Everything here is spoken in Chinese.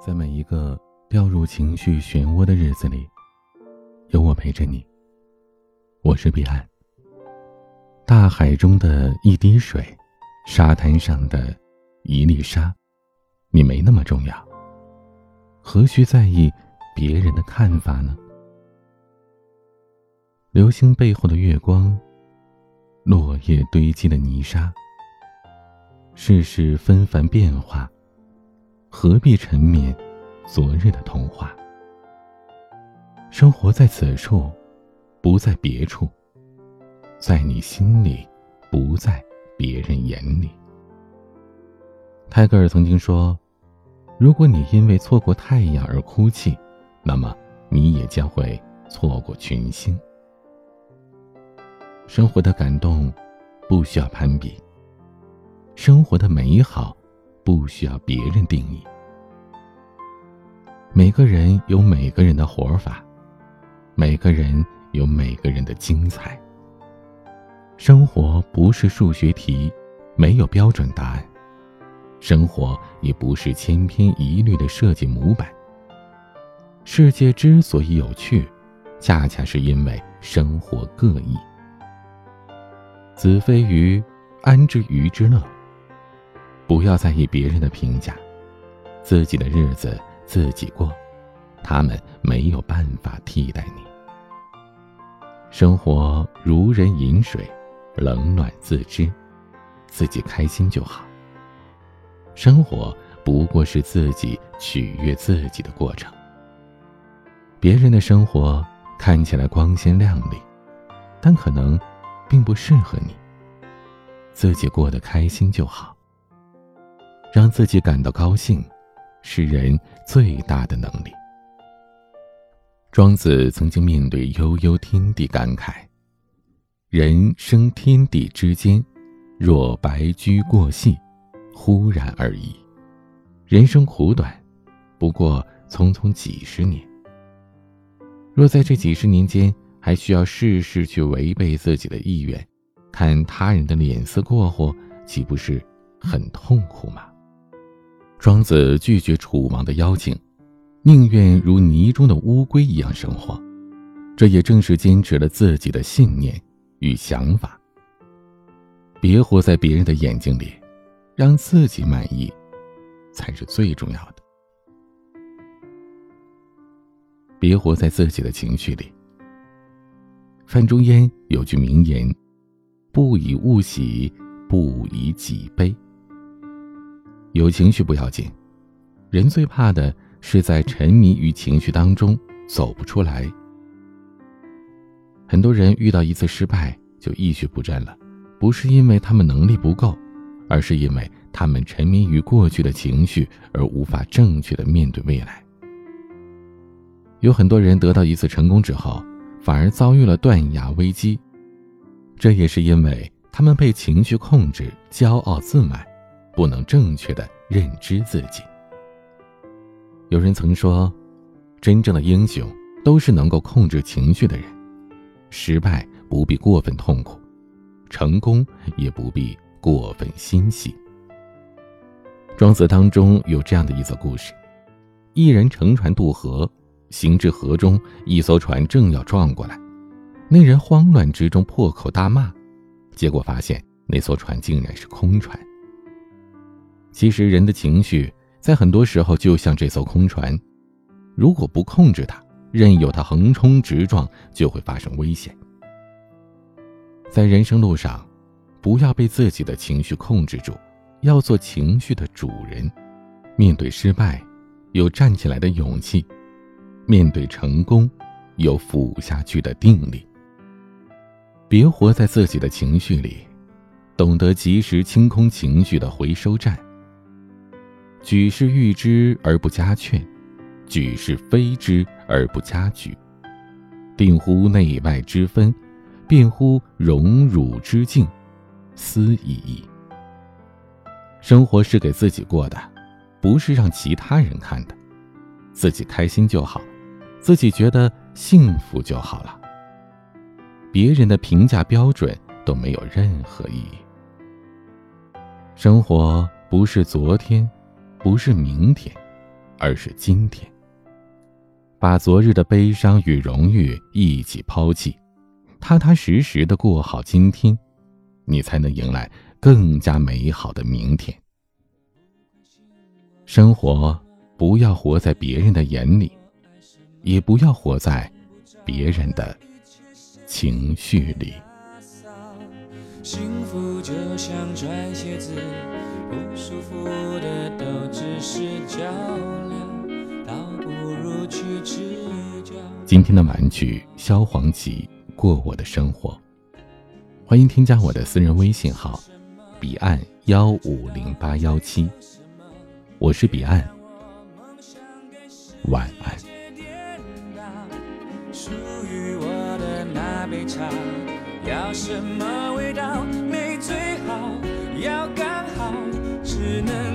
在每一个掉入情绪漩涡的日子里，有我陪着你。我是彼岸。大海中的一滴水，沙滩上的一粒沙，你没那么重要。何须在意别人的看法呢？流星背后的月光，落叶堆积的泥沙，世事纷繁变化。何必沉湎昨日的童话？生活在此处，不在别处，在你心里，不在别人眼里。泰戈尔曾经说：“如果你因为错过太阳而哭泣，那么你也将会错过群星。”生活的感动不需要攀比，生活的美好。不需要别人定义。每个人有每个人的活法，每个人有每个人的精彩。生活不是数学题，没有标准答案；生活也不是千篇一律的设计模板。世界之所以有趣，恰恰是因为生活各异。子非鱼，安知鱼之乐？不要在意别人的评价，自己的日子自己过，他们没有办法替代你。生活如人饮水，冷暖自知，自己开心就好。生活不过是自己取悦自己的过程。别人的生活看起来光鲜亮丽，但可能并不适合你。自己过得开心就好。让自己感到高兴，是人最大的能力。庄子曾经面对悠悠天地感慨：“人生天地之间，若白驹过隙，忽然而已。人生苦短，不过匆匆几十年。若在这几十年间还需要事事去违背自己的意愿，看他人的脸色过活，岂不是很痛苦吗？”庄子拒绝楚王的邀请，宁愿如泥中的乌龟一样生活，这也正是坚持了自己的信念与想法。别活在别人的眼睛里，让自己满意，才是最重要的。别活在自己的情绪里。范仲淹有句名言：“不以物喜，不以己悲。”有情绪不要紧，人最怕的是在沉迷于情绪当中走不出来。很多人遇到一次失败就一蹶不振了，不是因为他们能力不够，而是因为他们沉迷于过去的情绪而无法正确的面对未来。有很多人得到一次成功之后，反而遭遇了断崖危机，这也是因为他们被情绪控制，骄傲自满。不能正确的认知自己。有人曾说，真正的英雄都是能够控制情绪的人。失败不必过分痛苦，成功也不必过分欣喜。庄子当中有这样的一则故事：一人乘船渡河，行至河中，一艘船正要撞过来，那人慌乱之中破口大骂，结果发现那艘船竟然是空船。其实，人的情绪在很多时候就像这艘空船，如果不控制它，任由它横冲直撞，就会发生危险。在人生路上，不要被自己的情绪控制住，要做情绪的主人。面对失败，有站起来的勇气；面对成功，有俯下去的定力。别活在自己的情绪里，懂得及时清空情绪的回收站。举世誉之而不加劝，举世非之而不加沮。定乎内外之分，辨乎荣辱之境，思已矣。生活是给自己过的，不是让其他人看的。自己开心就好，自己觉得幸福就好了。别人的评价标准都没有任何意义。生活不是昨天。不是明天，而是今天。把昨日的悲伤与荣誉一起抛弃，踏踏实实的过好今天，你才能迎来更加美好的明天。生活不要活在别人的眼里，也不要活在别人的情绪里。幸福就像穿鞋子，不舒服的都只是较量，倒不如去吃饺。今天的玩具萧煌奇过我的生活，欢迎添加我的私人微信号彼岸幺五零八幺七，我是彼岸，晚安。属于我的那杯茶。要什么味道？Amen.